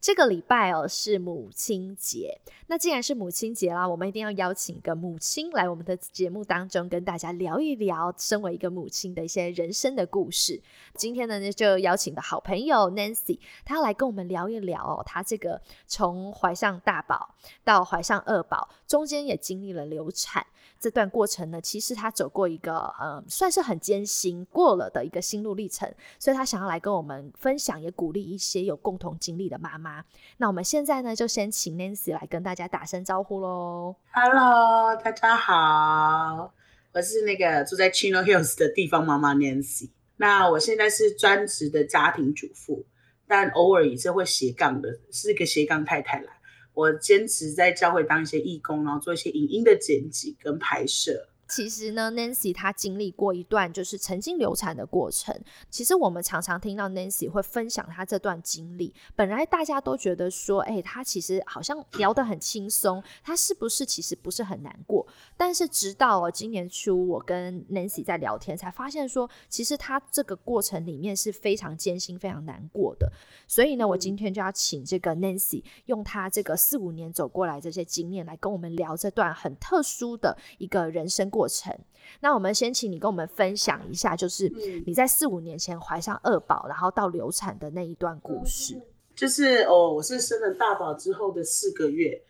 这个礼拜哦是母亲节，那既然是母亲节啦，我们一定要邀请一个母亲来我们的节目当中，跟大家聊一聊身为一个母亲的一些人生的故事。今天呢，就邀请的好朋友 Nancy，她要来跟我们聊一聊哦，她这个从怀上大宝到怀上二宝，中间也经历了流产。这段过程呢，其实他走过一个嗯，算是很艰辛过了的一个心路历程，所以他想要来跟我们分享，也鼓励一些有共同经历的妈妈。那我们现在呢，就先请 Nancy 来跟大家打声招呼喽。Hello，大家好，我是那个住在 Chino Hills 的地方妈妈 Nancy。那我现在是专职的家庭主妇，但偶尔也是会斜杠的，是一个斜杠太太啦。我坚持在教会当一些义工，然后做一些影音的剪辑跟拍摄。其实呢，Nancy 她经历过一段就是曾经流产的过程。其实我们常常听到 Nancy 会分享她这段经历。本来大家都觉得说，哎，她其实好像聊得很轻松，她是不是其实不是很难过？但是直到哦今年初，我跟 Nancy 在聊天，才发现说，其实她这个过程里面是非常艰辛、非常难过的。所以呢，我今天就要请这个 Nancy 用她这个四五年走过来这些经验，来跟我们聊这段很特殊的一个人生。过程，那我们先请你跟我们分享一下，就是你在四五年前怀上二宝，然后到流产的那一段故事。就是哦，我是生了大宝之后的四个月，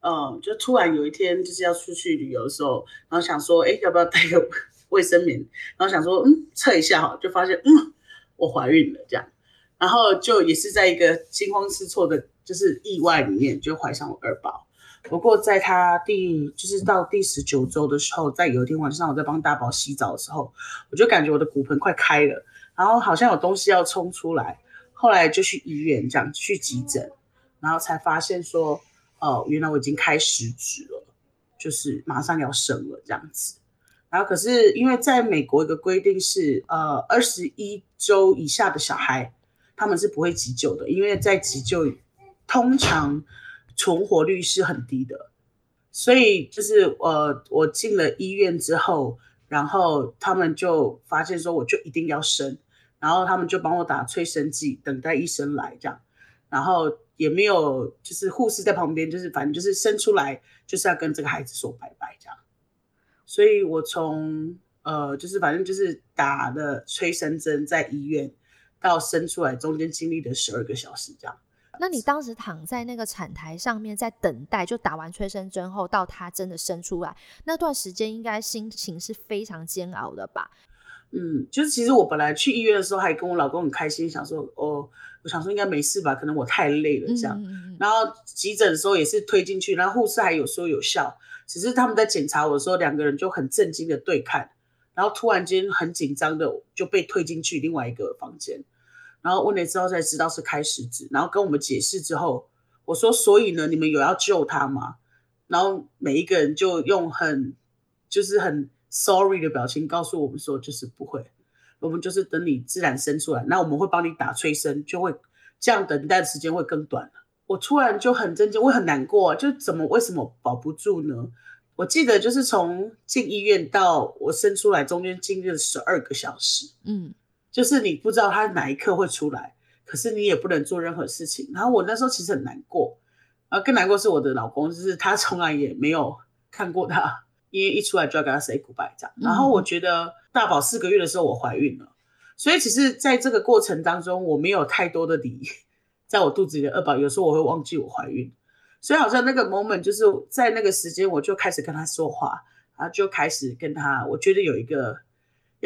嗯，就突然有一天就是要出去旅游的时候，然后想说，哎，要不要带个卫生棉？然后想说，嗯，测一下哈，就发现，嗯，我怀孕了这样，然后就也是在一个惊慌失措的，就是意外里面就怀上我二宝。不过，在他第就是到第十九周的时候，在有一天晚上，我在帮大宝洗澡的时候，我就感觉我的骨盆快开了，然后好像有东西要冲出来。后来就去医院，这样去急诊，然后才发现说，哦，原来我已经开十指了，就是马上要生了这样子。然后可是因为在美国一个规定是，呃，二十一周以下的小孩，他们是不会急救的，因为在急救通常。存活率是很低的，所以就是呃，我进了医院之后，然后他们就发现说，我就一定要生，然后他们就帮我打催生剂，等待医生来这样，然后也没有就是护士在旁边，就是反正就是生出来就是要跟这个孩子说拜拜这样，所以我从呃就是反正就是打了催生针在医院到生出来中间经历了十二个小时这样。那你当时躺在那个产台上面，在等待，就打完催生针后，到他真的生出来那段时间，应该心情是非常煎熬的吧？嗯，就是其实我本来去医院的时候，还跟我老公很开心，想说哦，我想说应该没事吧，可能我太累了这样。然后急诊的时候也是推进去，然后护士还有说有效，只是他们在检查我的时候，两个人就很震惊的对看，然后突然间很紧张的就被推进去另外一个房间。然后问了之后才知道是开始指，然后跟我们解释之后，我说所以呢，你们有要救他吗？然后每一个人就用很就是很 sorry 的表情告诉我们说，就是不会，我们就是等你自然生出来，那我们会帮你打催生，就会这样等待的时间会更短了。我突然就很震惊，我很难过，就怎么为什么保不住呢？我记得就是从进医院到我生出来中间经历了十二个小时，嗯。就是你不知道他哪一刻会出来，可是你也不能做任何事情。然后我那时候其实很难过，啊，更难过是我的老公，就是他从来也没有看过他，因为一出来就要跟他 say goodbye 这样。然后我觉得大宝四个月的时候我怀孕了，所以其实在这个过程当中我没有太多的理，在我肚子里的二宝有时候我会忘记我怀孕，所以好像那个 moment 就是在那个时间我就开始跟他说话，然后就开始跟他，我觉得有一个。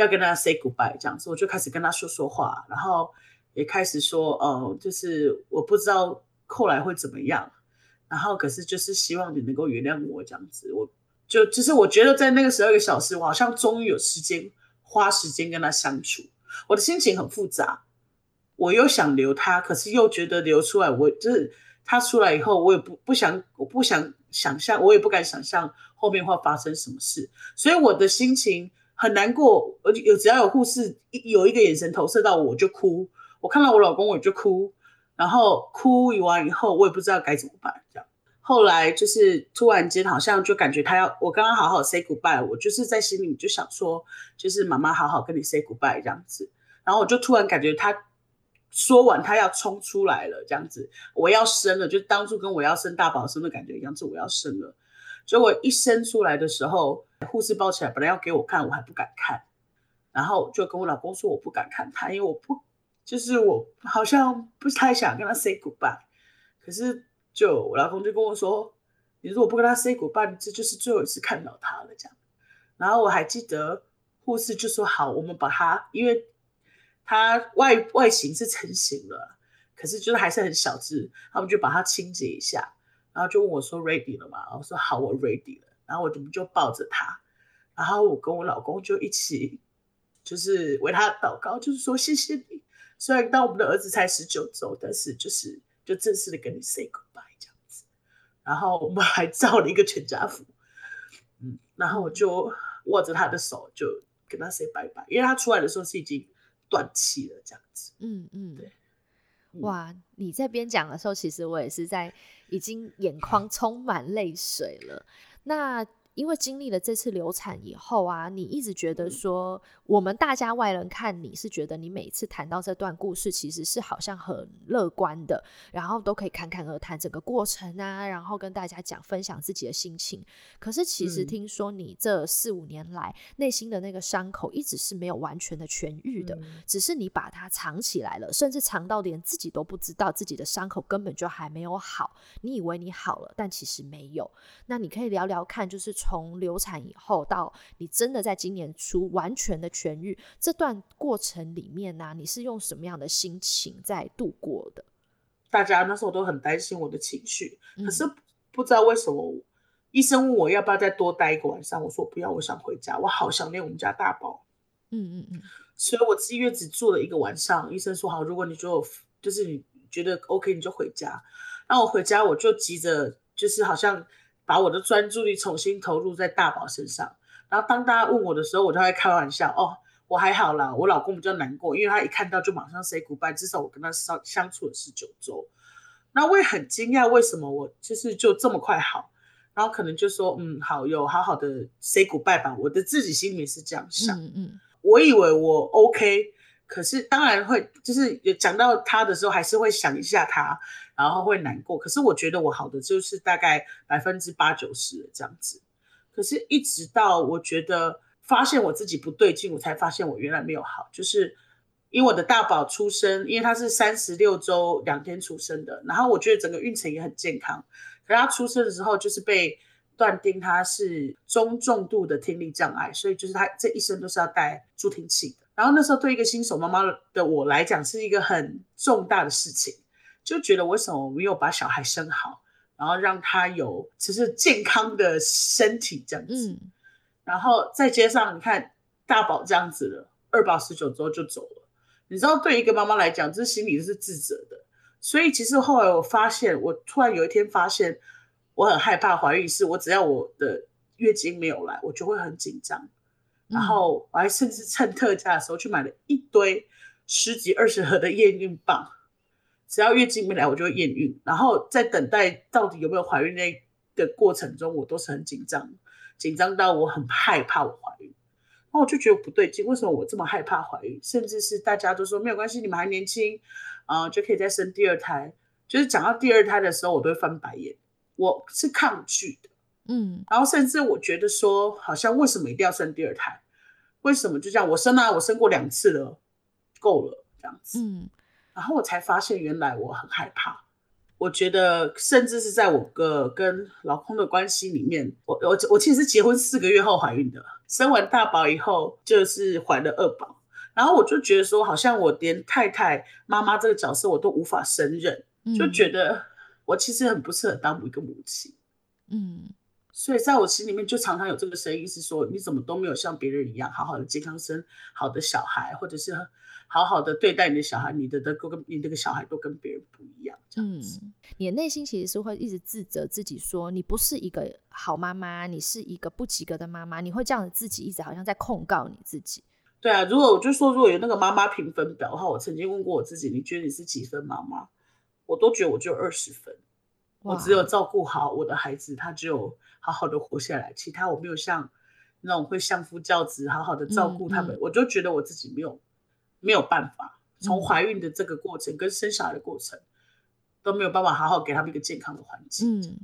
要跟他 say goodbye 这样子，我就开始跟他说说话，然后也开始说，哦，就是我不知道后来会怎么样，然后可是就是希望你能够原谅我这样子，我就就是我觉得在那个十二个小时，我好像终于有时间花时间跟他相处，我的心情很复杂，我又想留他，可是又觉得留出来，我就是他出来以后，我也不不想，我不想想象，我也不敢想象后面会发生什么事，所以我的心情很难过。而且有只要有护士一有一个眼神投射到我，我就哭。我看到我老公，我就哭。然后哭完以后，我也不知道该怎么办。这样，后来就是突然间，好像就感觉他要我刚刚好好 say goodbye，我就是在心里就想说，就是妈妈好好跟你 say goodbye 这样子。然后我就突然感觉他。说完，他要冲出来了，这样子，我要生了，就当初跟我要生大宝生的感觉一样，是我要生了。结果一生出来的时候，护士抱起来，本来要给我看，我还不敢看，然后就跟我老公说我不敢看他，因为我不，就是我好像不太想跟他 say goodbye。可是就我老公就跟我说，你如果不跟他 say goodbye，这就是最后一次看到他了，这样。然后我还记得护士就说好，我们把他，因为。它外外形是成型了，可是就是还是很小只，他们就把它清洁一下，然后就问我说 ready 了吗？我说好，我 ready 了。然后我们就抱着他，然后我跟我老公就一起就是为他祷告，就是说谢谢你。虽然当我们的儿子才十九周，但是就是就正式的跟你 say goodbye 这样子。然后我们还照了一个全家福，嗯，然后我就握着他的手就跟他 say 拜拜，因为他出来的时候是已经。断气了，这样子。嗯嗯，对。哇，你在边讲的时候，其实我也是在已经眼眶充满泪水了。那。因为经历了这次流产以后啊，你一直觉得说，我们大家外人看你是觉得你每次谈到这段故事，其实是好像很乐观的，然后都可以侃侃而谈整个过程啊，然后跟大家讲分享自己的心情。可是其实听说你这四五年来内心的那个伤口一直是没有完全的痊愈的，只是你把它藏起来了，甚至藏到连自己都不知道自己的伤口根本就还没有好。你以为你好了，但其实没有。那你可以聊聊看，就是。从流产以后到你真的在今年初完全的痊愈，这段过程里面呢，你是用什么样的心情在度过的？大家那时候都很担心我的情绪，可是不知道为什么，医生问我要不要再多待一个晚上，我说不要，我想回家，我好想念我们家大宝。嗯嗯嗯，所以我自己月只住了一个晚上，医生说好，如果你就就是你觉得 OK，你就回家。那我回家我就急着，就是好像。把我的专注力重新投入在大宝身上，然后当大家问我的时候，我就会开玩笑哦，我还好啦，我老公比较难过，因为他一看到就马上 say goodbye，至少我跟他相相处了十九周，那我也很惊讶，为什么我就是就这么快好，然后可能就说嗯好，有好好的 say goodbye 吧，我的自己心里是这样想，嗯嗯，我以为我 OK。可是当然会，就是有讲到他的时候，还是会想一下他，然后会难过。可是我觉得我好的就是大概百分之八九十这样子。可是，一直到我觉得发现我自己不对劲，我才发现我原来没有好。就是因为我的大宝出生，因为他是三十六周两天出生的，然后我觉得整个孕程也很健康。可是他出生的时候，就是被断定他是中重度的听力障碍，所以就是他这一生都是要带助听器的。然后那时候对一个新手妈妈的我来讲是一个很重大的事情，就觉得为什么没有把小孩生好，然后让他有只是健康的身体这样子，然后再加上你看大宝这样子了，二宝十九周就走了，你知道对一个妈妈来讲，这心里是自责的。所以其实后来我发现，我突然有一天发现，我很害怕怀孕，是我只要我的月经没有来，我就会很紧张。然后我还甚至趁特价的时候去买了一堆十几二十盒的验孕棒，只要月经没来我就会验孕。然后在等待到底有没有怀孕那的过程中，我都是很紧张，紧张到我很害怕我怀孕。然后我就觉得不对劲，为什么我这么害怕怀孕？甚至是大家都说没有关系，你们还年轻，啊就可以再生第二胎。就是讲到第二胎的时候，我都会翻白眼，我是抗拒的。嗯，然后甚至我觉得说，好像为什么一定要生第二胎？为什么就这样？我生啊，我生过两次了，够了这样子。嗯，然后我才发现，原来我很害怕。我觉得，甚至是在我个跟老公的关系里面，我我我其实是结婚四个月后怀孕的，生完大宝以后就是怀了二宝。然后我就觉得说，好像我连太太、妈妈这个角色我都无法胜任，就觉得我其实很不适合当一个母亲。嗯。所以在我心里面就常常有这个声音，是说你怎么都没有像别人一样好好的健康生好的小孩，或者是好好的对待你的小孩，你的的跟你这个小孩都跟别人不一样。嗯，你的内心其实是会一直自责自己，说你不是一个好妈妈，你是一个不及格的妈妈，你会这样子自己一直好像在控告你自己。对啊，如果我就说如果有那个妈妈评分表的话，我曾经问过我自己，你觉得你是几分妈妈？我都觉得我就二十分，我只有照顾好我的孩子，他只有好好的活下来，其他我没有像那种会相夫教子，好好的照顾他们，我就觉得我自己没有没有办法，从怀孕的这个过程跟生小孩的过程都没有办法好好给他们一个健康的环境。嗯。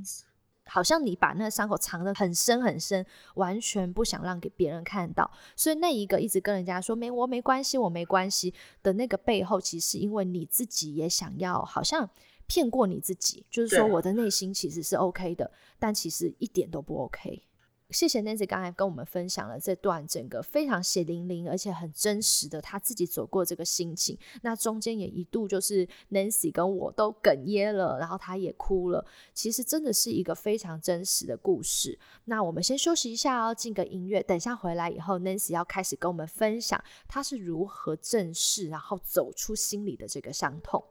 好像你把那个伤口藏得很深很深，完全不想让给别人看到，所以那一个一直跟人家说没我没关系我没关系的那个背后，其实因为你自己也想要，好像骗过你自己，就是说我的内心其实是 OK 的，但其实一点都不 OK。谢谢 Nancy 刚才跟我们分享了这段整个非常血淋淋而且很真实的他自己走过这个心情。那中间也一度就是 Nancy 跟我都哽咽了，然后他也哭了。其实真的是一个非常真实的故事。那我们先休息一下哦，进个音乐。等下回来以后，Nancy 要开始跟我们分享他是如何正视然后走出心里的这个伤痛。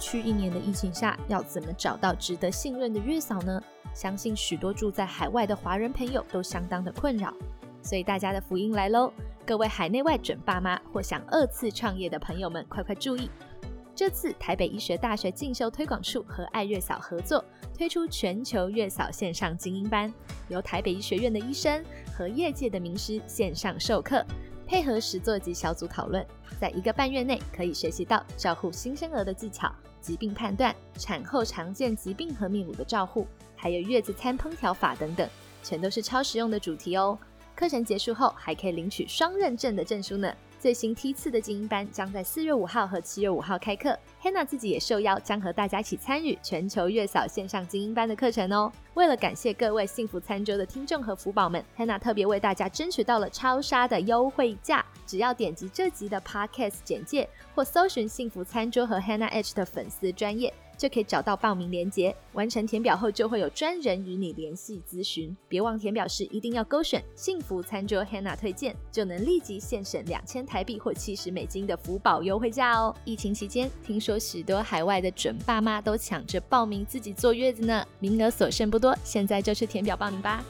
去一年的疫情下，要怎么找到值得信任的月嫂呢？相信许多住在海外的华人朋友都相当的困扰，所以大家的福音来喽！各位海内外准爸妈或想二次创业的朋友们，快快注意！这次台北医学大学进修推广处和爱月嫂合作，推出全球月嫂线上精英班，由台北医学院的医生和业界的名师线上授课。配合实作及小组讨论，在一个半月内可以学习到照护新生儿的技巧、疾病判断、产后常见疾病和泌乳的照护，还有月子餐烹调法等等，全都是超实用的主题哦。课程结束后还可以领取双认证的证书呢。最新梯次的精英班将在四月五号和七月五号开课，Hannah 自己也受邀将和大家一起参与全球月嫂线上精英班的课程哦。为了感谢各位幸福餐桌的听众和福宝们，Hannah 特别为大家争取到了超杀的优惠价，只要点击这集的 Podcast 简介或搜寻幸福餐桌和 Hannah H 的粉丝专业。就可以找到报名链接，完成填表后就会有专人与你联系咨询。别忘填表时一定要勾选幸福餐桌 Hannah 推荐，就能立即现省两千台币或七十美金的福宝优惠价哦。疫情期间，听说许多海外的准爸妈都抢着报名自己坐月子呢，名额所剩不多，现在就去填表报名吧。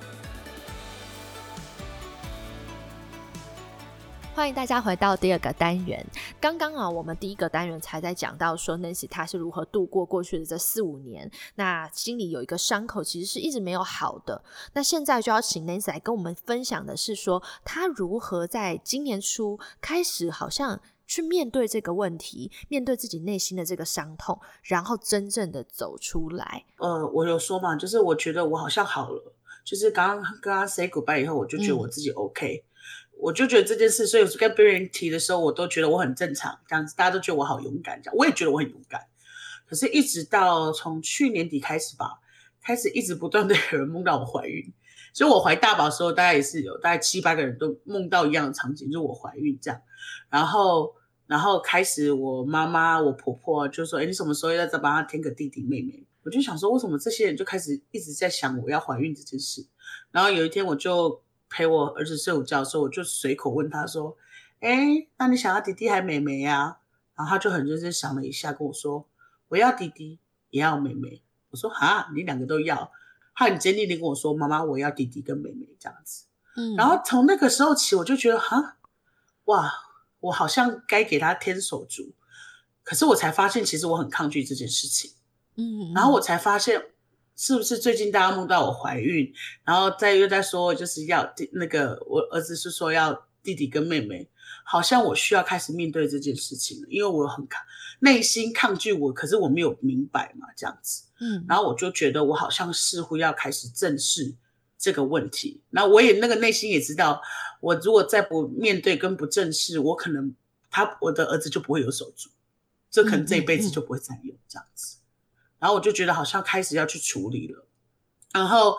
欢迎大家回到第二个单元。刚刚啊，我们第一个单元才在讲到说，Nancy 她是如何度过过去的这四五年，那心里有一个伤口，其实是一直没有好的。那现在就要请 Nancy 来跟我们分享的是说，她如何在今年初开始，好像去面对这个问题，面对自己内心的这个伤痛，然后真正的走出来。呃，我有说嘛，就是我觉得我好像好了，就是刚刚跟他 say goodbye 以后，我就觉得我自己 OK。我就觉得这件事，所以跟别人提的时候，我都觉得我很正常，这样子大家都觉得我好勇敢，这样我也觉得我很勇敢。可是，一直到从去年底开始吧，开始一直不断的有人梦到我怀孕。所以我怀大宝的时候，大概也是有大概七八个人都梦到一样的场景，就是我怀孕这样。然后，然后开始我妈妈、我婆婆就说：“哎，你什么时候要再帮他添个弟弟妹妹？”我就想说，为什么这些人就开始一直在想我要怀孕这件事？然后有一天我就。陪我儿子睡午觉的时候，我就随口问他说：“哎，那你想要弟弟还妹妹呀？”然后他就很认真想了一下，跟我说：“我要弟弟，也要妹妹。”我说：“哈，你两个都要？”他很坚定的跟我说：“妈妈，我要弟弟跟妹妹这样子。”嗯，然后从那个时候起，我就觉得哈，哇，我好像该给他添手足。可是我才发现，其实我很抗拒这件事情。嗯，然后我才发现。是不是最近大家梦到我怀孕，然后再又在说就是要弟那个我儿子是说要弟弟跟妹妹，好像我需要开始面对这件事情了，因为我很抗内心抗拒我，可是我没有明白嘛这样子，嗯，然后我就觉得我好像似乎要开始正视这个问题，那我也那个内心也知道，我如果再不面对跟不正视，我可能他我的儿子就不会有手足，这可能这一辈子就不会再有这样子。然后我就觉得好像开始要去处理了，然后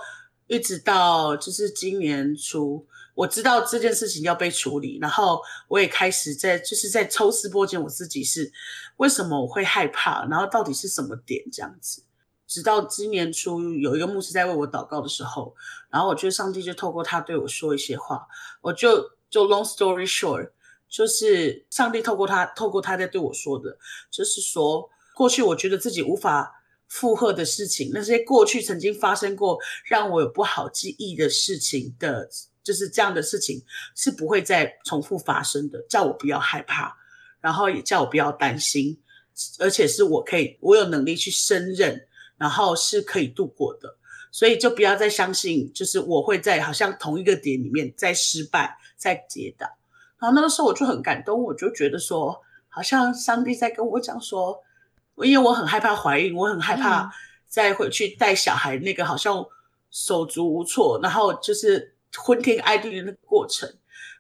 一直到就是今年初，我知道这件事情要被处理，然后我也开始在就是在抽丝剥茧，我自己是为什么我会害怕，然后到底是什么点这样子。直到今年初有一个牧师在为我祷告的时候，然后我觉得上帝就透过他对我说一些话，我就就 long story short，就是上帝透过他透过他在对我说的，就是说过去我觉得自己无法负荷的事情，那些过去曾经发生过让我有不好记忆的事情的，就是这样的事情是不会再重复发生的，叫我不要害怕，然后也叫我不要担心，而且是我可以我有能力去胜任。然后是可以度过的，所以就不要再相信，就是我会在好像同一个点里面再失败、再跌倒。然后那个时候我就很感动，我就觉得说，好像上帝在跟我讲说，因为我很害怕怀孕，我很害怕再回去带小孩，那个好像手足无措，然后就是昏天暗地的那个过程。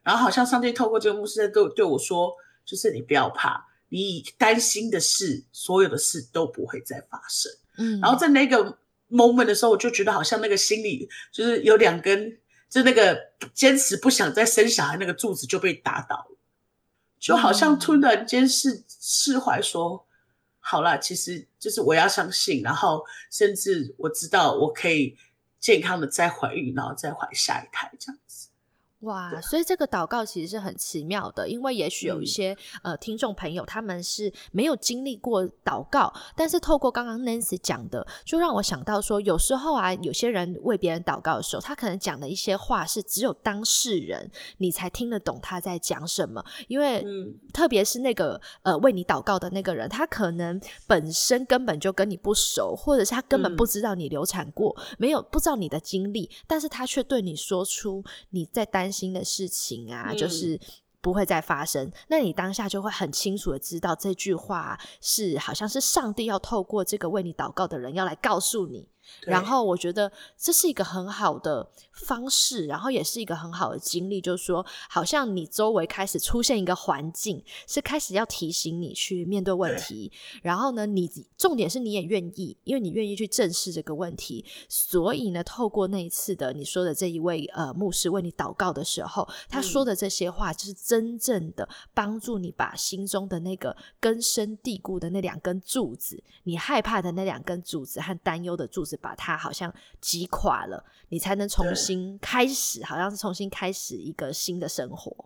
然后好像上帝透过这个牧师在对对我说，就是你不要怕，你担心的事，所有的事都不会再发生。嗯，然后在那个 moment 的时候，我就觉得好像那个心里就是有两根，就那个坚持不想再生小孩那个柱子就被打倒了，就好像突然间释释怀，说好啦，其实就是我要相信，然后甚至我知道我可以健康的再怀孕，然后再怀下一胎这样子。哇，所以这个祷告其实是很奇妙的，因为也许有一些呃听众朋友他们是没有经历过祷告，但是透过刚刚 Nancy 讲的，就让我想到说，有时候啊，有些人为别人祷告的时候，他可能讲的一些话是只有当事人你才听得懂他在讲什么，因为特别是那个呃为你祷告的那个人，他可能本身根本就跟你不熟，或者是他根本不知道你流产过，没有不知道你的经历，但是他却对你说出你在担。心的事情啊，就是不会再发生。那你当下就会很清楚的知道，这句话是好像是上帝要透过这个为你祷告的人要来告诉你。然后我觉得这是一个很好的方式，然后也是一个很好的经历，就是说，好像你周围开始出现一个环境，是开始要提醒你去面对问题。然后呢，你重点是你也愿意，因为你愿意去正视这个问题。所以呢，透过那一次的你说的这一位呃牧师为你祷告的时候，他说的这些话，就是真正的帮助你把心中的那个根深蒂固的那两根柱子，你害怕的那两根柱子和担忧的柱子。把它好像击垮了，你才能重新开始，好像是重新开始一个新的生活。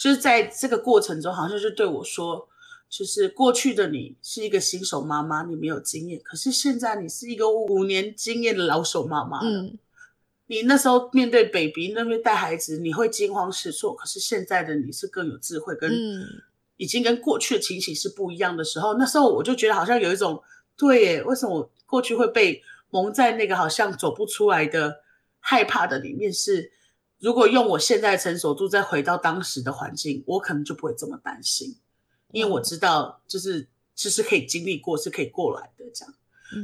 就是在这个过程中，好像就对我说，就是过去的你是一个新手妈妈，你没有经验，可是现在你是一个五年经验的老手妈妈了。你那时候面对 baby 那边带孩子，你会惊慌失措，可是现在的你是更有智慧，跟已经跟过去的情形是不一样的时候，那时候我就觉得好像有一种对耶，为什么我过去会被。蒙在那个好像走不出来的害怕的里面，是如果用我现在成熟度再回到当时的环境，我可能就不会这么担心，因为我知道就是其实可以经历过，是可以过来的这样。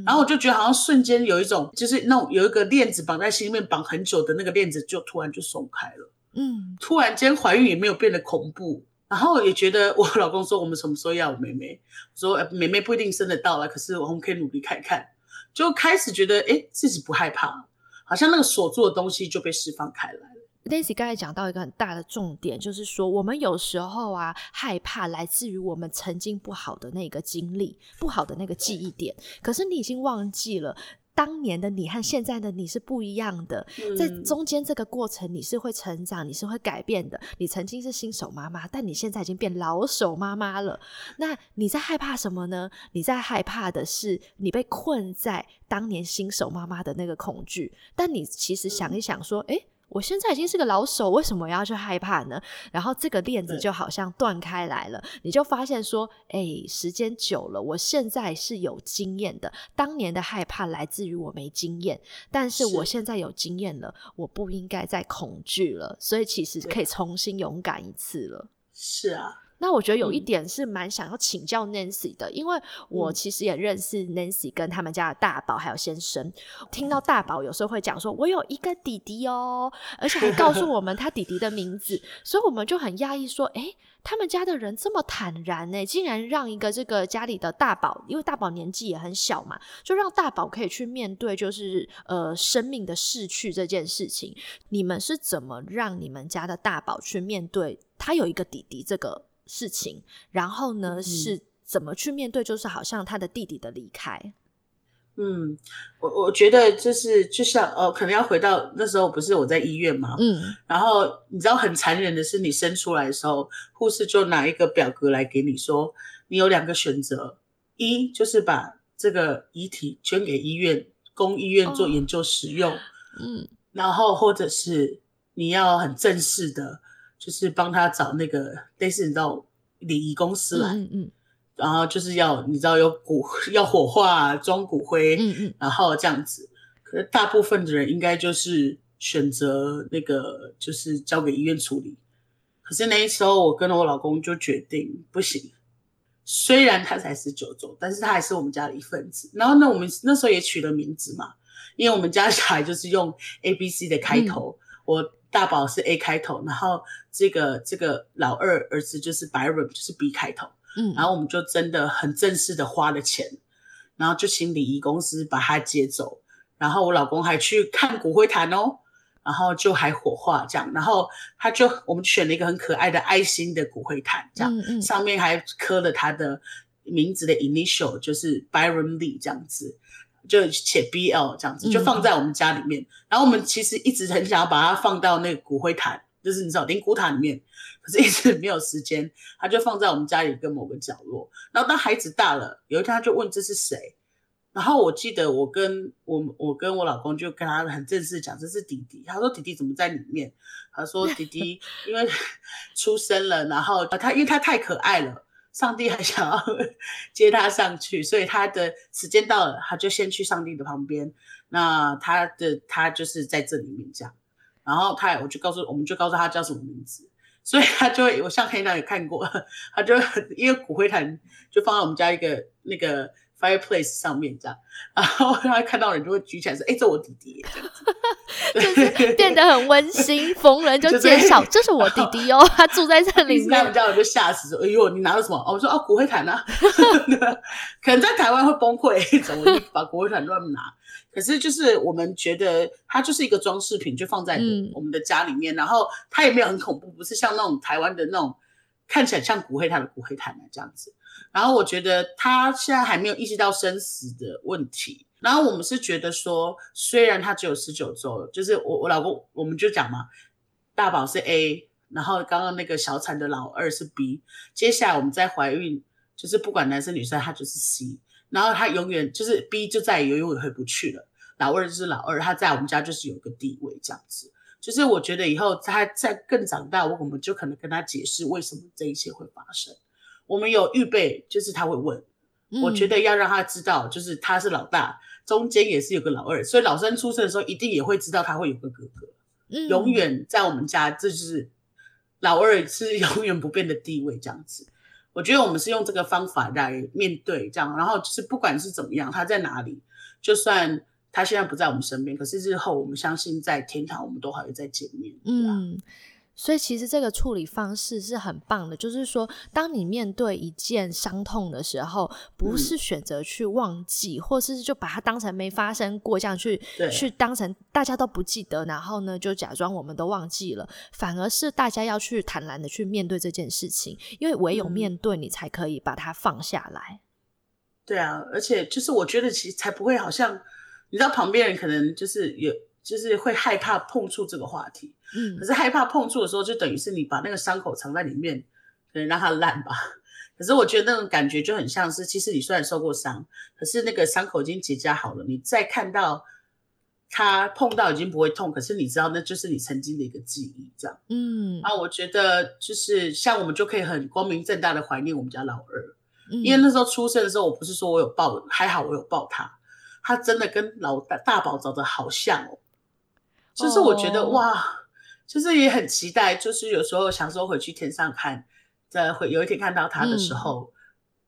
然后我就觉得好像瞬间有一种就是那种有一个链子绑在心里面绑很久的那个链子就突然就松开了，嗯，突然间怀孕也没有变得恐怖，然后也觉得我老公说我们什么时候要妹妹，说妹妹不一定生得到了，可是我们可以努力看看。就开始觉得，哎，自己不害怕，好像那个所做的东西就被释放开来了 daisy 刚才讲到一个很大的重点，就是说，我们有时候啊，害怕来自于我们曾经不好的那个经历、不好的那个记忆点，可是你已经忘记了。当年的你和现在的你是不一样的，在中间这个过程，你是会成长，你是会改变的。你曾经是新手妈妈，但你现在已经变老手妈妈了。那你在害怕什么呢？你在害怕的是你被困在当年新手妈妈的那个恐惧。但你其实想一想，说，哎。我现在已经是个老手，为什么要去害怕呢？然后这个链子就好像断开来了，你就发现说，哎，时间久了，我现在是有经验的。当年的害怕来自于我没经验，但是我现在有经验了，我不应该再恐惧了，所以其实可以重新勇敢一次了。是啊。那我觉得有一点是蛮想要请教 Nancy 的，因为我其实也认识 Nancy 跟他们家的大宝还有先生。听到大宝有时候会讲说：“我有一个弟弟哦，而且还告诉我们他弟弟的名字。”所以我们就很讶异说：“哎，他们家的人这么坦然呢，竟然让一个这个家里的大宝，因为大宝年纪也很小嘛，就让大宝可以去面对，就是呃生命的逝去这件事情。你们是怎么让你们家的大宝去面对他有一个弟弟这个？”事情，然后呢，是怎么去面对？就是好像他的弟弟的离开。嗯，我我觉得就是就像哦，可能要回到那时候，不是我在医院嘛，嗯，然后你知道很残忍的是，你生出来的时候，护士就拿一个表格来给你说，你有两个选择，一就是把这个遗体捐给医院，供医院做研究使用，嗯，然后或者是你要很正式的，就是帮他找那个类似你知道礼仪公司来，嗯嗯。然后就是要你知道有骨要火化装骨灰，嗯嗯，然后这样子，可是大部分的人应该就是选择那个就是交给医院处理。可是那时候我跟我老公就决定不行，虽然他才十九周，但是他还是我们家的一份子。然后呢，我们那时候也取了名字嘛，因为我们家小孩就是用 A B C 的开头，我大宝是 A 开头，然后这个这个老二儿子就是 Byron 就是 B 开头。嗯，然后我们就真的很正式的花了钱，然后就请礼仪公司把他接走，然后我老公还去看骨灰坛哦，然后就还火化这样，然后他就我们选了一个很可爱的爱心的骨灰坛，这样。上面还刻了他的名字的 initial，就是 Byron Lee 这样子，就写 BL 这样子，就放在我们家里面。然后我们其实一直很想要把它放到那个骨灰坛。就是你知道灵骨塔里面，可是一直没有时间，他就放在我们家里一个某个角落。然后当孩子大了，有一天他就问这是谁，然后我记得我跟我我跟我老公就跟他很正式讲这是弟弟。他说弟弟怎么在里面？他说弟弟因为 出生了，然后他因为他太可爱了，上帝还想要 接他上去，所以他的时间到了，他就先去上帝的旁边。那他的他就是在这里面这样。然后他，我就告诉，我们就告诉他叫什么名字，所以他就会，我上黑那也看过，他就 因为骨灰坛就放在我们家一个那个 fireplace 上面这样，然后他看到人就会举起来说：“哎，这我弟弟。” 就是变得很温馨，逢人就介绍：“这是我弟弟哦，他住在这里面。”他们家人就吓死说：“哎呦，你拿了什么？”我说：“哦，骨灰坛啊。”可能在台湾会崩溃，怎么把骨灰坛乱拿？可是就是我们觉得它就是一个装饰品，就放在我们的家里面，然后它也没有很恐怖，不是像那种台湾的那种看起来像骨灰坛的骨灰坛啊这样子。然后我觉得他现在还没有意识到生死的问题。然后我们是觉得说，虽然他只有十九周，就是我我老公我们就讲嘛，大宝是 A，然后刚刚那个小产的老二是 B，接下来我们在怀孕，就是不管男生女生，他就是 C。然后他永远就是 B，就再也永远回不去了。老二就是老二，他在我们家就是有个地位这样子。就是我觉得以后他再更长大，我我们就可能跟他解释为什么这一切会发生。我们有预备，就是他会问。我觉得要让他知道，就是他是老大，中间也是有个老二，所以老三出生的时候一定也会知道他会有个哥哥。永远在我们家，这就是老二是永远不变的地位这样子。我觉得我们是用这个方法来面对这样，然后就是不管是怎么样，他在哪里，就算他现在不在我们身边，可是日后我们相信在天堂，我们都还会再见面。嗯。所以其实这个处理方式是很棒的，就是说，当你面对一件伤痛的时候，不是选择去忘记，或是就把它当成没发生过，这样去去当成大家都不记得，然后呢就假装我们都忘记了，反而是大家要去坦然的去面对这件事情，因为唯有面对你才可以把它放下来。对啊，而且就是我觉得其实才不会好像，你知道旁边人可能就是有。就是会害怕碰触这个话题，嗯，可是害怕碰触的时候，就等于是你把那个伤口藏在里面，可能让它烂吧。可是我觉得那种感觉就很像是，其实你虽然受过伤，可是那个伤口已经结痂好了，你再看到它碰到已经不会痛，可是你知道那就是你曾经的一个记忆，这样，嗯。啊，我觉得就是像我们就可以很光明正大的怀念我们家老二，因为那时候出生的时候，我不是说我有抱，还好我有抱他，他真的跟老大大宝长得好像哦。就是我觉得哇，就是也很期待，就是有时候想说回去天上看，在会有一天看到他的时候，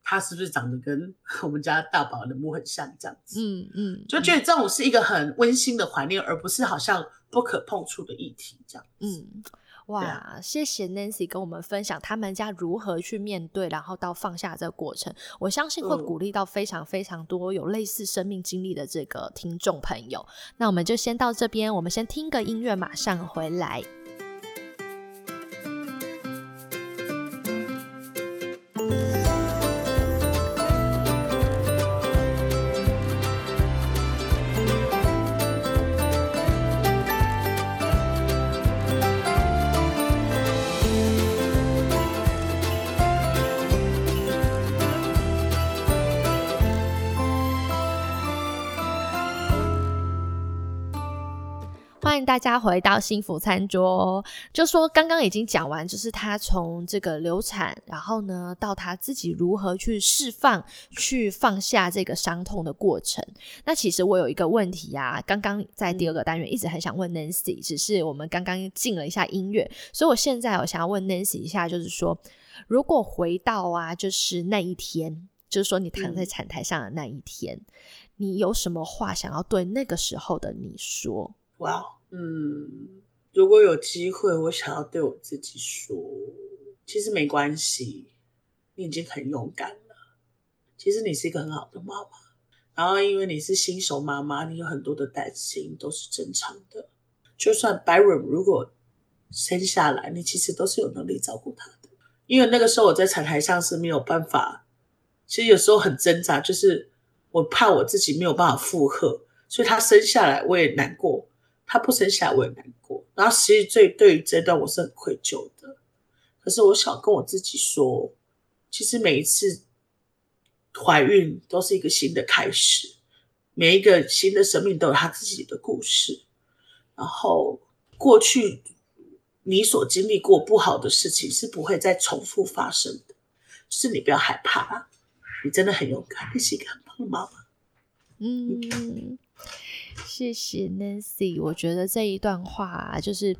他是不是长得跟 我们家大宝的墓很像这样子？嗯嗯，就觉得这种是一个很温馨的怀念，而不是好像不可碰触的议题这样。嗯。哇，谢谢 Nancy 跟我们分享他们家如何去面对，然后到放下这个过程。我相信会鼓励到非常非常多有类似生命经历的这个听众朋友。那我们就先到这边，我们先听个音乐，马上回来。大家回到幸福餐桌。就说刚刚已经讲完，就是他从这个流产，然后呢，到他自己如何去释放、去放下这个伤痛的过程。那其实我有一个问题啊，刚刚在第二个单元一直很想问 Nancy，只是我们刚刚进了一下音乐，所以我现在我想要问 Nancy 一下，就是说，如果回到啊，就是那一天，就是说你躺在产台上的那一天。你有什么话想要对那个时候的你说？哇，嗯，如果有机会，我想要对我自己说，其实没关系，你已经很勇敢了。其实你是一个很好的妈妈，然后因为你是新手妈妈，你有很多的担心都是正常的。就算 Byron 如果生下来，你其实都是有能力照顾他的。因为那个时候我在产台上是没有办法，其实有时候很挣扎，就是。我怕我自己没有办法负荷，所以他生下来我也难过，他不生下来我也难过。然后其实最对于这段我是很愧疚的，可是我想跟我自己说，其实每一次怀孕都是一个新的开始，每一个新的生命都有他自己的故事。然后过去你所经历过不好的事情是不会再重复发生的，就是你不要害怕，你真的很勇敢，你是一个。妈妈，嗯，谢谢 Nancy。我觉得这一段话就是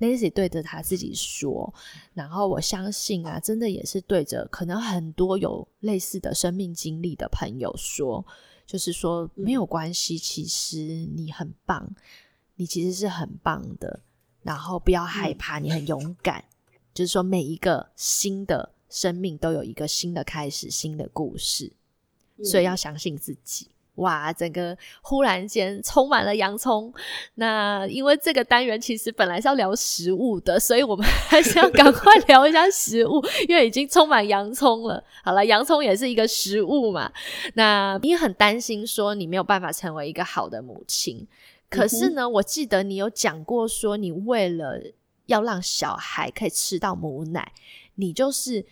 Nancy 对着他自己说，然后我相信啊，真的也是对着可能很多有类似的生命经历的朋友说，就是说没有关系，其实你很棒，你其实是很棒的，然后不要害怕，你很勇敢，就是说每一个新的生命都有一个新的开始，新的故事。所以要相信自己哇！整个忽然间充满了洋葱。那因为这个单元其实本来是要聊食物的，所以我们 还是要赶快聊一下食物，因为已经充满洋葱了。好了，洋葱也是一个食物嘛。那你很担心说你没有办法成为一个好的母亲，可是呢，我记得你有讲过说，你为了要让小孩可以吃到母奶，你就是。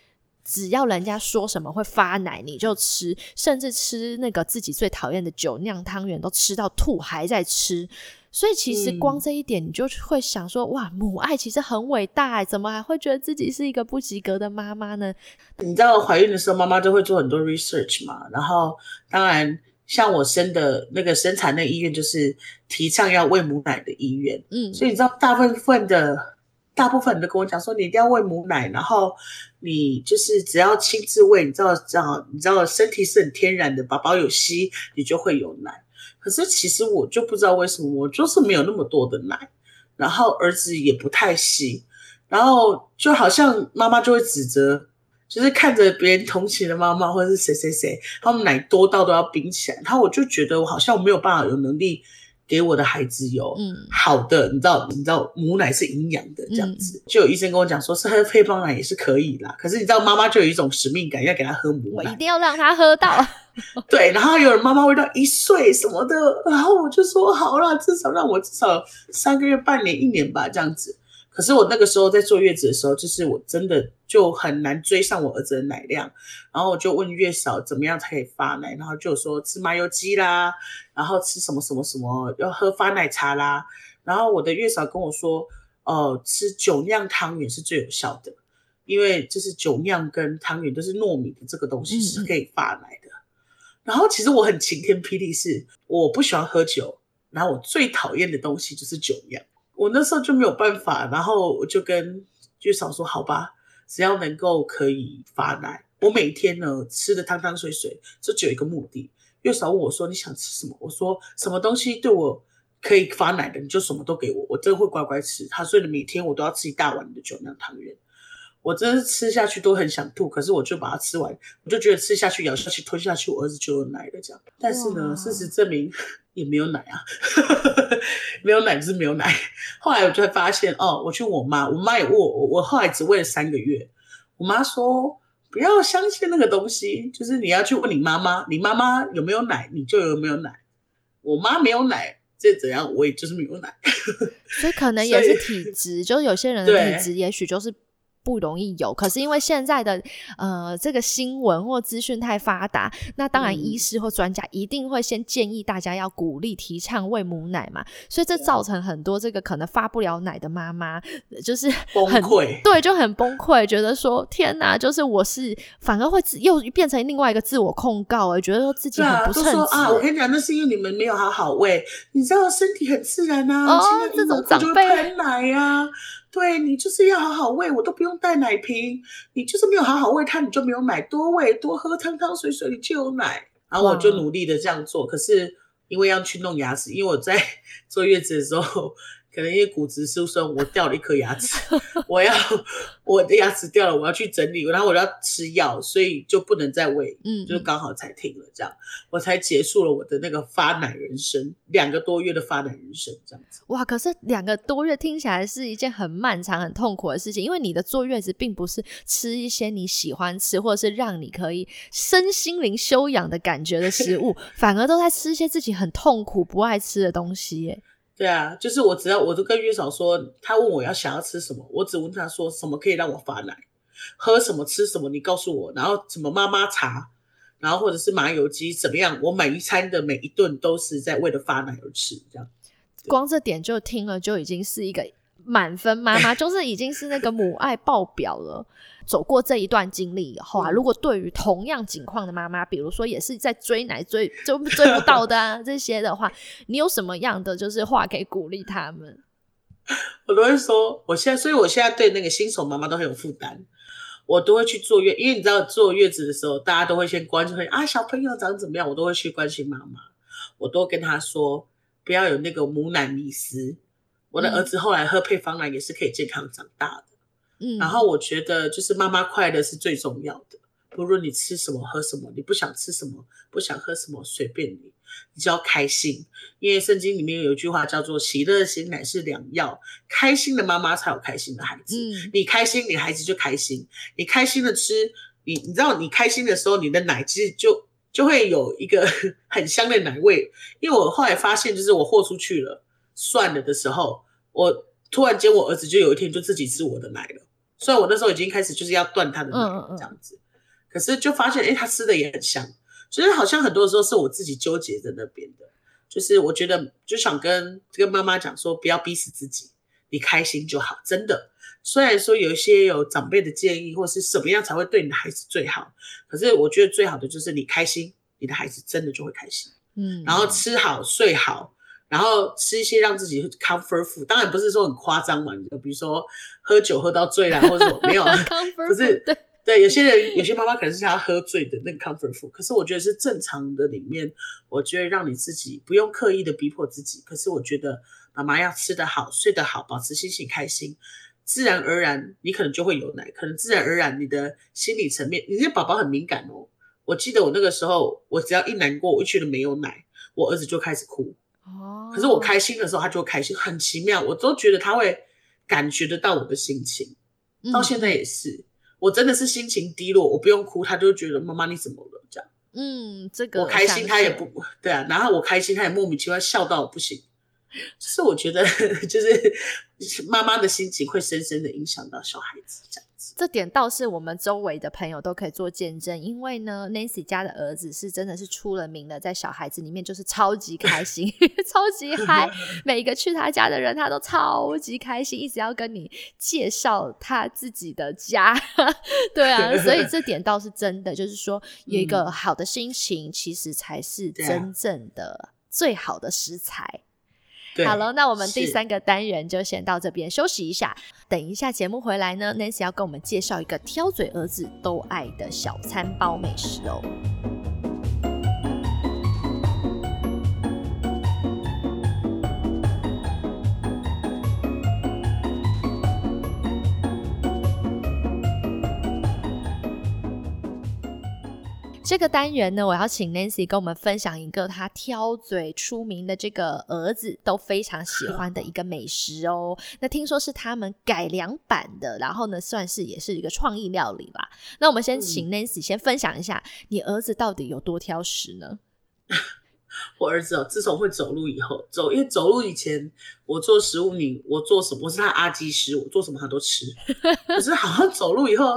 只要人家说什么会发奶，你就吃，甚至吃那个自己最讨厌的酒酿汤圆都吃到吐，还在吃。所以其实光这一点，你就会想说：哇，母爱其实很伟大，怎么还会觉得自己是一个不及格的妈妈呢？你知道怀孕的时候，妈妈都会做很多 research 嘛。然后当然，像我生的那个生产那医院，就是提倡要喂母奶的医院。嗯，所以你知道大部分的。大部分人都跟我讲说，你一定要喂母奶，然后你就是只要亲自喂，你知道这样，你知道身体是很天然的，宝宝有吸，你就会有奶。可是其实我就不知道为什么，我就是没有那么多的奶，然后儿子也不太吸，然后就好像妈妈就会指责，就是看着别人同情的妈妈或者是谁谁谁，他们奶多到都要冰起来，然后我就觉得我好像没有办法有能力。给我的孩子有好的，你知道，你知道母奶是营养的这样子，就有医生跟我讲说，是喝配方奶也是可以啦。可是你知道，妈妈就有一种使命感，要给他喝母奶，我一定要让他喝到。对，然后有人妈妈喂到一岁什么的，然后我就说好啦，至少让我至少三个月、半年、一年吧，这样子。可是我那个时候在坐月子的时候，就是我真的就很难追上我儿子的奶量，然后我就问月嫂怎么样才可以发奶，然后就说吃麻油鸡啦，然后吃什么什么什么，要喝发奶茶啦，然后我的月嫂跟我说，哦，吃酒酿汤圆是最有效的，因为就是酒酿跟汤圆都是糯米的这个东西是可以发奶的。然后其实我很晴天霹雳，是我不喜欢喝酒，然后我最讨厌的东西就是酒酿。我那时候就没有办法，然后我就跟月嫂说：“好吧，只要能够可以发奶，我每天呢吃的汤汤水水，这只有一个目的。”月嫂问我说：“你想吃什么？”我说：“什么东西对我可以发奶的，你就什么都给我，我真的会乖乖吃。”他说：“每天我都要吃一大碗的酒酿汤圆。”我真的是吃下去都很想吐，可是我就把它吃完，我就觉得吃下去、咬下去、吞下去，我儿子就有奶了这样。但是呢，事实证明 也没有奶啊，没有奶就是没有奶。后来我就会发现，哦，我去我妈，我妈也喂我，我后来只喂了三个月。我妈说不要相信那个东西，就是你要去问你妈妈，你妈妈有没有奶，你就有没有奶。我妈没有奶，这怎样，我也就是没有奶。所以可能也是体质，就是有些人的体质也许就是。不容易有。可是因为现在的呃这个新闻或资讯太发达，那当然医师或专家一定会先建议大家要鼓励提倡喂母奶嘛，所以这造成很多这个可能发不了奶的妈妈就是 崩溃，对，就很崩溃，觉得说天哪，就是我是反而会又变成另外一个自我控告，哎，觉得说自己很不称职啊。我跟你讲，那是因为你们没有好好喂，你知道身体很自然啊，哦，这种长辈喷奶呀。对你就是要好好喂，我都不用带奶瓶。你就是没有好好喂他，你就没有买。多喂多喝汤汤水水，你就有奶。然后我就努力的这样做，可是因为要去弄牙齿，因为我在坐月子的时候。可能因为骨质疏松，我掉了一颗牙齿，我要我的牙齿掉了，我要去整理，然后我要吃药，所以就不能再喂，嗯，就刚好才停了，这样我才结束了我的那个发奶人生，两个多月的发奶人生，这样子。哇，可是两个多月听起来是一件很漫长、很痛苦的事情，因为你的坐月子并不是吃一些你喜欢吃，或者是让你可以身心灵修养的感觉的食物，反而都在吃一些自己很痛苦、不爱吃的东西，耶。对啊，就是我只要我都跟月嫂说，他问我要想要吃什么，我只问他说什么可以让我发奶，喝什么吃什么，你告诉我，然后什么妈妈茶，然后或者是麻油鸡怎么样，我每一餐的每一顿都是在为了发奶而吃，这样。光这点就听了就已经是一个满分妈妈，就是已经是那个母爱爆表了。走过这一段经历以后啊，如果对于同样境况的妈妈，比如说也是在追奶追追追不到的啊这些的话，你有什么样的就是话可以鼓励他们？我都会说，我现在，所以我现在对那个新手妈妈都很有负担，我都会去坐月，因为你知道坐月子的时候，大家都会先关心啊小朋友长怎么样，我都会去关心妈妈，我都跟她说不要有那个母奶迷思。我的儿子后来喝配方奶也是可以健康长大的。嗯然后我觉得就是妈妈快乐是最重要的，不论你吃什么喝什么，你不想吃什么不想喝什么随便你，你就要开心。因为圣经里面有一句话叫做“喜乐心乃是良药”，开心的妈妈才有开心的孩子。你开心，你孩子就开心。你开心的吃，你你知道你开心的时候，你的奶其实就就会有一个 很香的奶味。因为我后来发现，就是我豁出去了算了的时候，我突然间我儿子就有一天就自己吃我的奶了。虽然我那时候已经开始就是要断他的奶这样子，可是就发现哎，他吃的也很香，所以好像很多时候是我自己纠结在那边的，就是我觉得就想跟这个妈妈讲说，不要逼死自己，你开心就好，真的。虽然说有一些有长辈的建议或是什么样才会对你的孩子最好，可是我觉得最好的就是你开心，你的孩子真的就会开心。嗯，然后吃好睡好。然后吃一些让自己 comfort food，当然不是说很夸张嘛，就比如说喝酒喝到醉啦，或者没有，不是对对，有些人有些妈妈可能是想要喝醉的那个 comfort food，可是我觉得是正常的里面，我觉得让你自己不用刻意的逼迫自己，可是我觉得妈妈要吃得好，睡得好，保持心情开心，自然而然你可能就会有奶，可能自然而然你的心理层面，你这宝宝很敏感哦，我记得我那个时候，我只要一难过，我一觉得没有奶，我儿子就开始哭。哦，可是我开心的时候，他就开心，很奇妙，我都觉得他会感觉得到我的心情。到现在也是，我真的是心情低落，我不用哭，他就觉得妈妈你怎么了？这样，嗯，这个我开心，他也不对啊。然后我开心，他也莫名其妙笑到不行。是我觉得，就是妈妈的心情会深深的影响到小孩子这样。这点倒是我们周围的朋友都可以做见证，因为呢，Nancy 家的儿子是真的是出了名的，在小孩子里面就是超级开心、超级嗨，每一个去他家的人他都超级开心，一直要跟你介绍他自己的家。对啊，所以这点倒是真的，就是说有一个好的心情，其实才是真正的最好的食材。好了，那我们第三个单元就先到这边休息一下。等一下节目回来呢，Nancy 要跟我们介绍一个挑嘴儿子都爱的小餐包美食哦。这个单元呢，我要请 Nancy 跟我们分享一个他挑嘴出名的这个儿子都非常喜欢的一个美食哦。那听说是他们改良版的，然后呢，算是也是一个创意料理吧。那我们先请 Nancy 先分享一下，你儿子到底有多挑食呢？我儿子哦，自从会走路以后，走因为走路以前我做食物，你我做什么，我是他阿基师，我做什么他都吃。可是好像走路以后，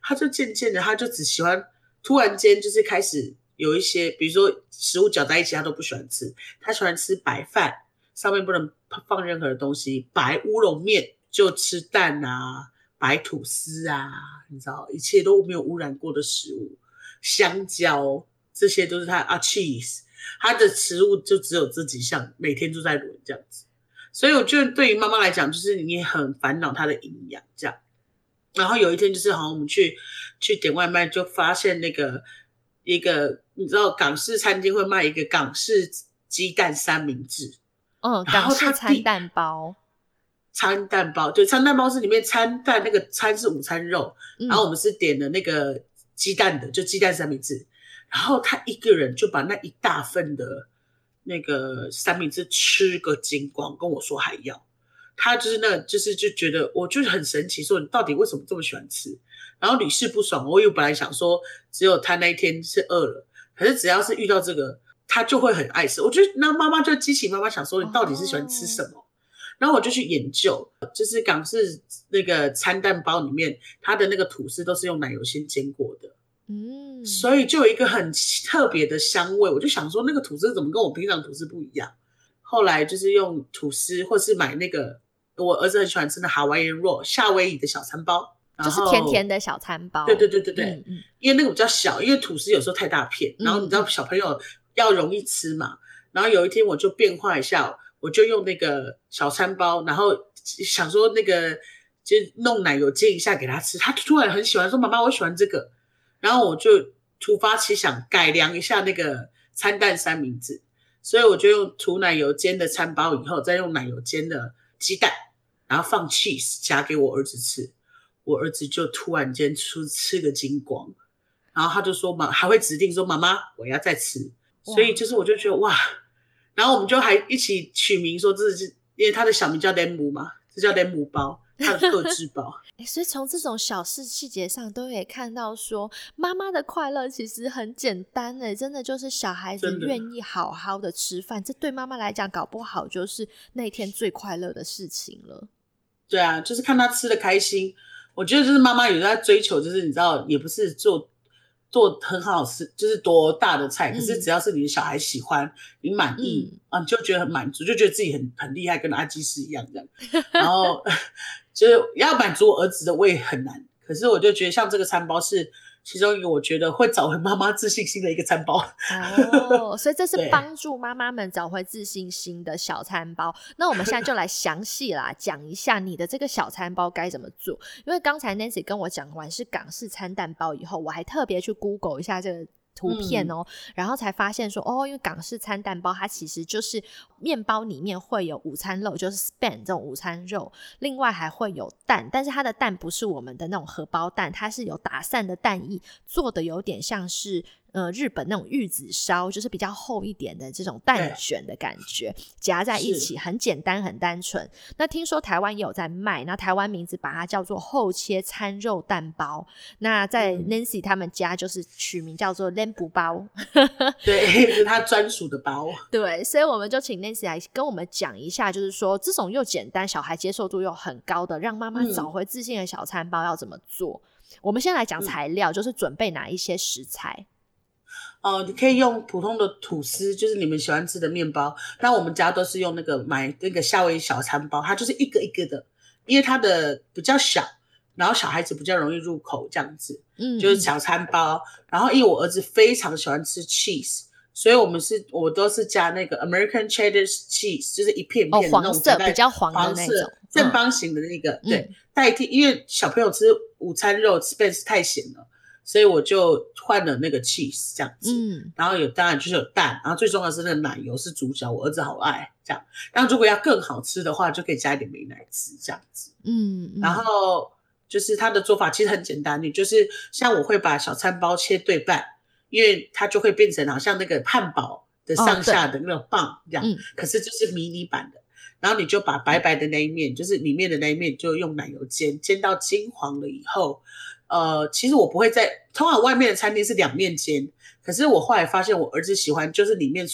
他就渐渐的，他就只喜欢突然间就是开始有一些，比如说食物搅在一起，他都不喜欢吃。他喜欢吃白饭，上面不能放任何的东西，白乌龙面就吃蛋啊，白吐司啊，你知道，一切都没有污染过的食物，香蕉这些都是他啊，cheese。他的食物就只有这几项，每天都在轮这样子，所以我觉得对于妈妈来讲，就是你很烦恼他的营养这样。然后有一天就是好像我们去去点外卖，就发现那个一个你知道港式餐厅会卖一个港式鸡蛋三明治，嗯，港式餐蛋包，餐蛋包对，餐蛋包是里面餐蛋那个餐是午餐肉，然后我们是点的那个鸡蛋的，就鸡蛋三明治。然后他一个人就把那一大份的那个三明治吃个精光，跟我说还要。他就是那，就是就觉得我就是很神奇，说你到底为什么这么喜欢吃？然后屡试不爽。我又本来想说，只有他那一天是饿了，可是只要是遇到这个，他就会很爱吃。我觉得那妈妈就激起妈妈想说，你到底是喜欢吃什么？然后我就去研究，就是港式那个餐蛋包里面，它的那个吐司都是用奶油先煎过的。嗯，所以就有一个很特别的香味，我就想说那个吐司怎么跟我平常吐司不一样？后来就是用吐司，或是买那个我儿子很喜欢吃的哈威夷肉夏威夷的小餐包，就是甜甜的小餐包。对对对对对，嗯，因为那个比较小，因为吐司有时候太大片，然后你知道小朋友要容易吃嘛。然后有一天我就变化一下，我就用那个小餐包，然后想说那个就弄奶油煎一下给他吃，他突然很喜欢说妈妈我喜欢这个。然后我就突发奇想改良一下那个餐蛋三明治，所以我就用涂奶油煎的餐包，以后再用奶油煎的鸡蛋，然后放 cheese 夹给我儿子吃，我儿子就突然间吃吃个精光，然后他就说妈还会指定说妈妈我要再吃，所以就是我就觉得哇，然后我们就还一起取名说这是因为他的小名叫 Lem 嘛，这叫 Lem 包。他的特质包，所以从这种小事细节上都可以看到，说妈妈的快乐其实很简单诶，真的就是小孩子愿意好好的吃饭，这对妈妈来讲，搞不好就是那天最快乐的事情了。对啊，就是看他吃的开心，我觉得就是妈妈有在追求，就是你知道，也不是做。做很好吃，就是多大的菜，可是只要是你的小孩喜欢，你满意啊，你就觉得很满足，就觉得自己很很厉害，跟阿基师一样这样。然后 就是要满足我儿子的胃很难，可是我就觉得像这个餐包是。其中一个我觉得会找回妈妈自信心的一个餐包哦，所以这是帮助妈妈们找回自信心的小餐包。那我们现在就来详细啦讲一下你的这个小餐包该怎么做。因为刚才 Nancy 跟我讲完是港式餐蛋包以后，我还特别去 Google 一下这个。图片哦，然后才发现说哦，因为港式餐蛋包它其实就是面包里面会有午餐肉，就是 span 这种午餐肉，另外还会有蛋，但是它的蛋不是我们的那种荷包蛋，它是有打散的蛋液做的，有点像是。呃，日本那种玉子烧就是比较厚一点的这种蛋卷的感觉，夹在一起，很简单，很单纯。那听说台湾也有在卖，那台湾名字把它叫做厚切餐肉蛋包。那在 Nancy 他们家就是取名叫做 Lamb 包，对，是他专属的包。对，所以我们就请 Nancy 来跟我们讲一下，就是说这种又简单，小孩接受度又很高的，让妈妈找回自信的小餐包要怎么做？我们先来讲材料，就是准备哪一些食材。哦，你可以用普通的吐司，就是你们喜欢吃的面包。那我们家都是用那个买那个夏威夷小餐包，它就是一个一个的，因为它的比较小，然后小孩子比较容易入口这样子。嗯，就是小餐包。然后因为我儿子非常喜欢吃 cheese，所以我们是我都是加那个 American cheddar cheese，就是一片片的那种比较黄的那种正方形的那个，对，代替因为小朋友吃午餐肉吃 b 是太咸了。所以我就换了那个 cheese 这样子，嗯，然后有当然就是有蛋，然后最重要是那个奶油是主角，我儿子好爱这样。然后如果要更好吃的话，就可以加一点美奶滋这样子，嗯，然后就是它的做法其实很简单，你就是像我会把小餐包切对半，因为它就会变成好像那个汉堡的上下的那种棒这样，可是就是迷你版的。然后你就把白白的那一面，就是里面的那一面，就用奶油煎，煎到金黄了以后。呃，其实我不会在通常外面的餐厅是两面煎，可是我后来发现我儿子喜欢就是里面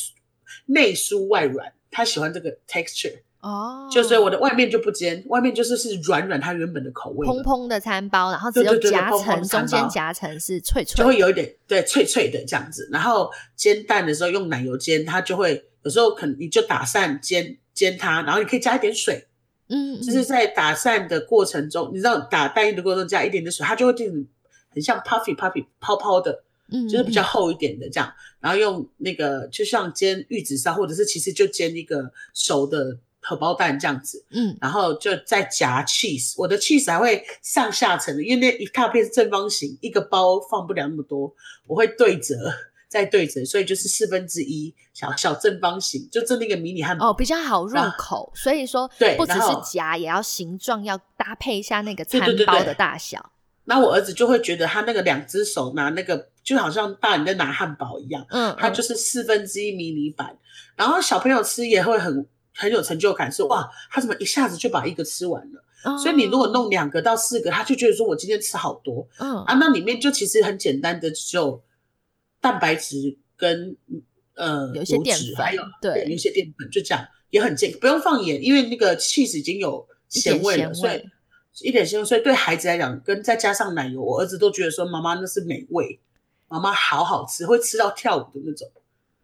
内酥外软，他喜欢这个 texture。哦，就所以我的外面就不煎，外面就是是软软，它原本的口味，蓬蓬的餐包，然后只有夹层，中间夹层是脆脆，就会有一点对脆脆的这样子。然后煎蛋的时候用奶油煎，它就会有时候可能你就打散煎煎它，然后你可以加一点水，嗯，就是在打散的过程中，你知道打蛋液的过程中加一点点水，它就会变成很像 puffy puffy 泡泡的，嗯，就是比较厚一点的这样。然后用那个就像煎玉子烧，或者是其实就煎一个熟的。荷包蛋这样子，嗯，然后就再夹 cheese，我的 cheese 还会上下层的，因为那一大片是正方形，一个包放不了那么多，我会对折再对折，所以就是四分之一小小正方形，就这那个迷你汉堡哦，比较好入口，所以说对，不只是夹，也要形状要搭配一下那个餐包的大小。那我儿子就会觉得他那个两只手拿那个就好像大人在拿汉堡一样，嗯，他就是四分之一迷你版，然后小朋友吃也会很。很有成就感，是哇，他怎么一下子就把一个吃完了？所以你如果弄两个到四个，他就觉得说我今天吃好多。嗯啊，那里面就其实很简单的，只有蛋白质跟呃有些淀粉，还有对有一些淀粉，就这样也很健康，不用放盐，因为那个 cheese 已经有咸味了，所以一点咸味，所以对孩子来讲，跟再加上奶油，我儿子都觉得说妈妈那是美味，妈妈好好吃，会吃到跳舞的那种。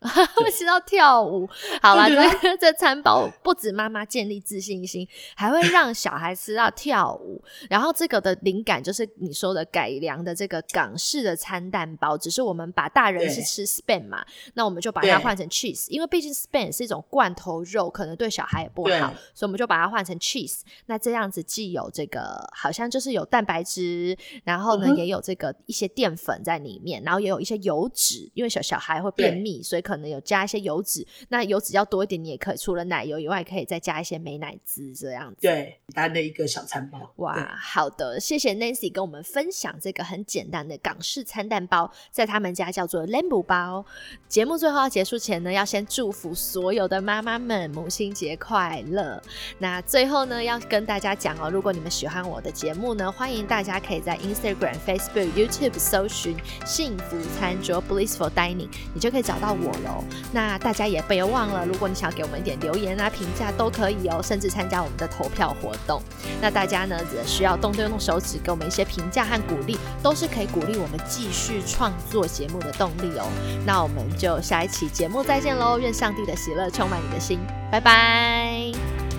会吃到跳舞，好了，这 这餐包不止妈妈建立自信心，还会让小孩吃到跳舞。然后这个的灵感就是你说的改良的这个港式的餐蛋包，只是我们把大人是吃 span 嘛，那我们就把它换成 cheese，因为毕竟 span 是一种罐头肉，可能对小孩也不好，所以我们就把它换成 cheese。那这样子既有这个好像就是有蛋白质，然后呢也有这个一些淀粉在里面，然后也有一些油脂，因为小小孩会便秘，所以。可能有加一些油脂，那油脂要多一点，你也可以除了奶油以外，可以再加一些美奶滋这样子。对，简单的一个小餐包。哇，好的，谢谢 Nancy 跟我们分享这个很简单的港式餐蛋包，在他们家叫做 Lamb 包。节目最后要结束前呢，要先祝福所有的妈妈们母亲节快乐。那最后呢，要跟大家讲哦，如果你们喜欢我的节目呢，欢迎大家可以在 Instagram、Facebook、YouTube 搜寻幸福餐桌 （Blissful Dining），你就可以找到我。那大家也别忘了，如果你想要给我们一点留言啊、评价都可以哦，甚至参加我们的投票活动。那大家呢，只需要动动手指给我们一些评价和鼓励，都是可以鼓励我们继续创作节目的动力哦。那我们就下一期节目再见喽！愿上帝的喜乐充满你的心，拜拜。